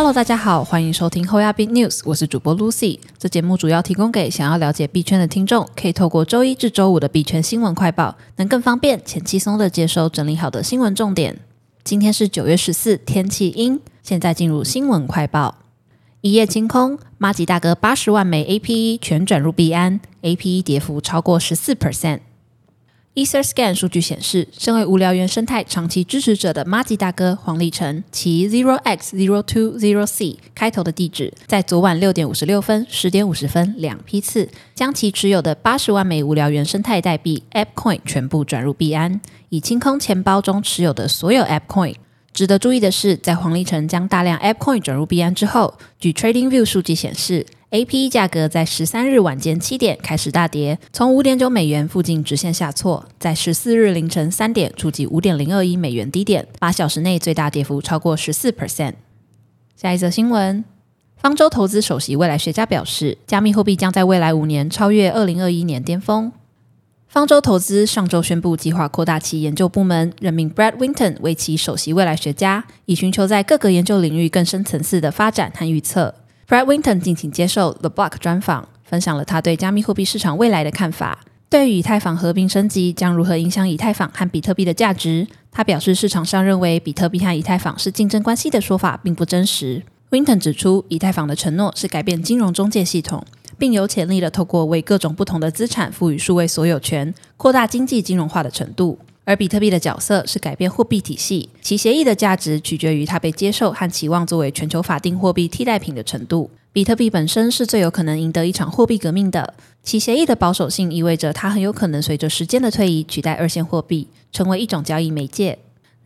Hello，大家好，欢迎收听后亚币 News，我是主播 Lucy。这节目主要提供给想要了解币圈的听众，可以透过周一至周五的币圈新闻快报，能更方便且轻松的接收整理好的新闻重点。今天是九月十四，天气阴。现在进入新闻快报。一夜清空，马吉大哥八十万枚 APE 全转入币安，APE 跌幅超过十四 percent。EtherScan 数据显示，身为无聊猿生态长期支持者的马吉大哥黄立成，其 Zero X Zero Two Zero C 开头的地址，在昨晚六点五十六分、十点五十分两批次，将其持有的八十万枚无聊猿生态代币 AppCoin 全部转入币安，以清空钱包中持有的所有 AppCoin。值得注意的是，在黄立成将大量 AppCoin 转入币安之后，据 TradingView 数据显示。A P 价格在十三日晚间七点开始大跌，从五点九美元附近直线下挫，在十四日凌晨三点触及五点零二一美元低点，八小时内最大跌幅超过十四 percent。下一则新闻，方舟投资首席未来学家表示，加密货币将在未来五年超越二零二一年巅峰。方舟投资上周宣布，计划扩大其研究部门，任命 Brad Winton 为其首席未来学家，以寻求在各个研究领域更深层次的发展和预测。Brad Winton 近期接受 The Block 专访，分享了他对加密货币市场未来的看法。对于以太坊合并升级将如何影响以太坊和比特币的价值，他表示，市场上认为比特币和以太坊是竞争关系的说法并不真实。Winton 指出，以太坊的承诺是改变金融中介系统，并有潜力的透过为各种不同的资产赋予数位所有权，扩大经济金融化的程度。而比特币的角色是改变货币体系，其协议的价值取决于它被接受和期望作为全球法定货币替代品的程度。比特币本身是最有可能赢得一场货币革命的，其协议的保守性意味着它很有可能随着时间的推移取代二线货币，成为一种交易媒介。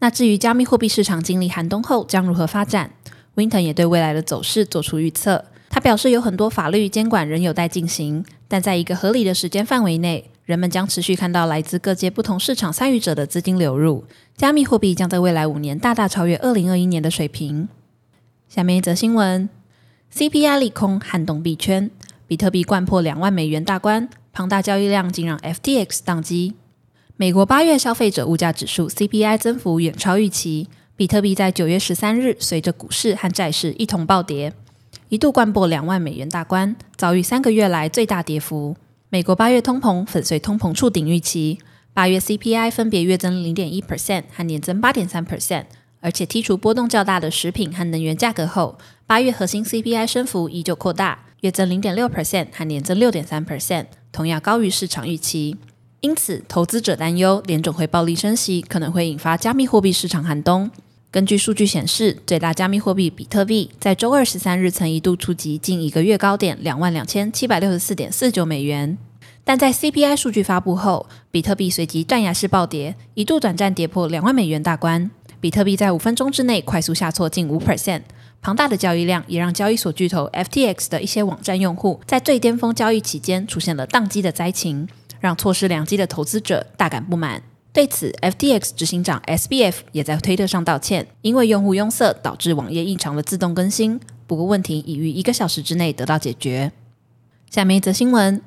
那至于加密货币市场经历寒冬后将如何发展，Winton 也对未来的走势做出预测。他表示，有很多法律监管仍有待进行，但在一个合理的时间范围内。人们将持续看到来自各界不同市场参与者的资金流入，加密货币将在未来五年大大超越二零二一年的水平。下面一则新闻：CPI 利空撼动币圈，比特币贯破两万美元大关，庞大交易量竟让 FTX 宕机。美国八月消费者物价指数 CPI 增幅远超预期，比特币在九月十三日随着股市和债市一同暴跌，一度贯破两万美元大关，遭遇三个月来最大跌幅。美国八月通膨粉碎通膨触顶预期，八月 CPI 分别月增零点一 percent 和年增八点三 percent，而且剔除波动较大的食品和能源价格后，八月核心 CPI 升幅依旧扩大，月增零点六 percent 和年增六点三 percent，同样高于市场预期。因此，投资者担忧联总会暴力升息可能会引发加密货币市场寒冬。根据数据显示，最大加密货币比特币在周二十三日曾一度触及近一个月高点两万两千七百六十四点四九美元，但在 CPI 数据发布后，比特币随即断崖式暴跌，一度短暂跌破两万美元大关。比特币在五分钟之内快速下挫近五 percent，庞大的交易量也让交易所巨头 FTX 的一些网站用户在最巅峰交易期间出现了宕机的灾情，让错失良机的投资者大感不满。对此，FTX 执行长 SBF 也在推特上道歉，因为用户拥塞导致网页异常的自动更新。不过问题已于一个小时之内得到解决。下面一则新闻：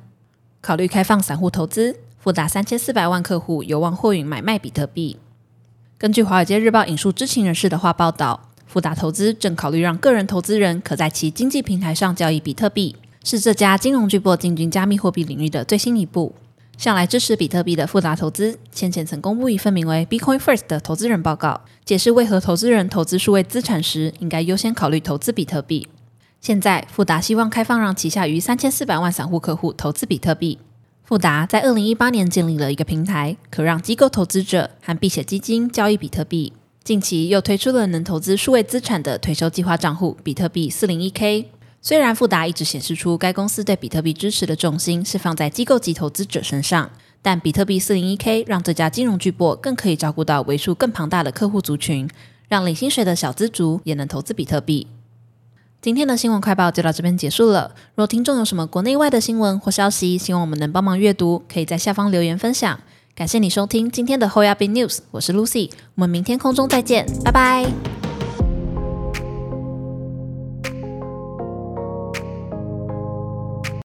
考虑开放散户投资，富达三千四百万客户有望货运买卖比特币。根据《华尔街日报》引述知情人士的话报道，富达投资正考虑让个人投资人可在其经济平台上交易比特币，是这家金融巨擘进军加密货币领域的最新一步。向来支持比特币的富达投资，先前曾公布一份名为 “Bitcoin First” 的投资人报告，解释为何投资人投资数位资产时应该优先考虑投资比特币。现在，富达希望开放让旗下逾三千四百万散户客户投资比特币。富达在二零一八年建立了一个平台，可让机构投资者和避险基金交易比特币。近期又推出了能投资数位资产的退休计划账户——比特币四零一 K。虽然富达一直显示出该公司对比特币支持的重心是放在机构级投资者身上，但比特币四零一 K 让这家金融巨擘更可以照顾到为数更庞大的客户族群，让领薪水的小资族也能投资比特币。今天的新闻快报就到这边结束了。若听众有什么国内外的新闻或消息，希望我们能帮忙阅读，可以在下方留言分享。感谢你收听今天的后亚币 News，我是 Lucy，我们明天空中再见，拜拜。